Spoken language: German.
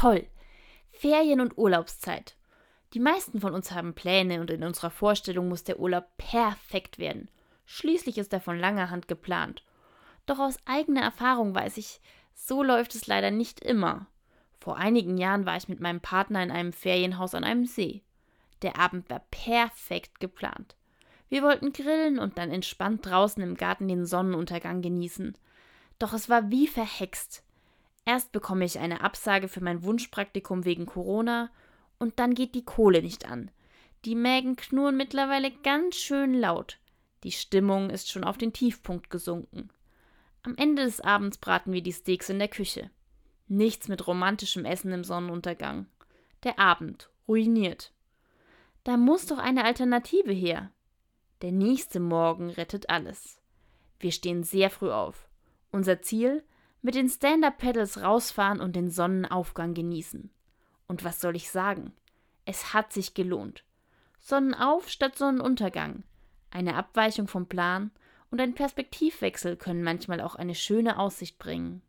toll. Ferien und Urlaubszeit. Die meisten von uns haben Pläne und in unserer Vorstellung muss der Urlaub perfekt werden. Schließlich ist er von langer Hand geplant. Doch aus eigener Erfahrung weiß ich, so läuft es leider nicht immer. Vor einigen Jahren war ich mit meinem Partner in einem Ferienhaus an einem See. Der Abend war perfekt geplant. Wir wollten grillen und dann entspannt draußen im Garten den Sonnenuntergang genießen. Doch es war wie verhext. Erst bekomme ich eine Absage für mein Wunschpraktikum wegen Corona und dann geht die Kohle nicht an. Die Mägen knurren mittlerweile ganz schön laut. Die Stimmung ist schon auf den Tiefpunkt gesunken. Am Ende des Abends braten wir die Steaks in der Küche. Nichts mit romantischem Essen im Sonnenuntergang. Der Abend ruiniert. Da muss doch eine Alternative her. Der nächste Morgen rettet alles. Wir stehen sehr früh auf. Unser Ziel? Mit den Stand-Up-Pedals rausfahren und den Sonnenaufgang genießen. Und was soll ich sagen? Es hat sich gelohnt. Sonnenauf statt Sonnenuntergang. Eine Abweichung vom Plan und ein Perspektivwechsel können manchmal auch eine schöne Aussicht bringen.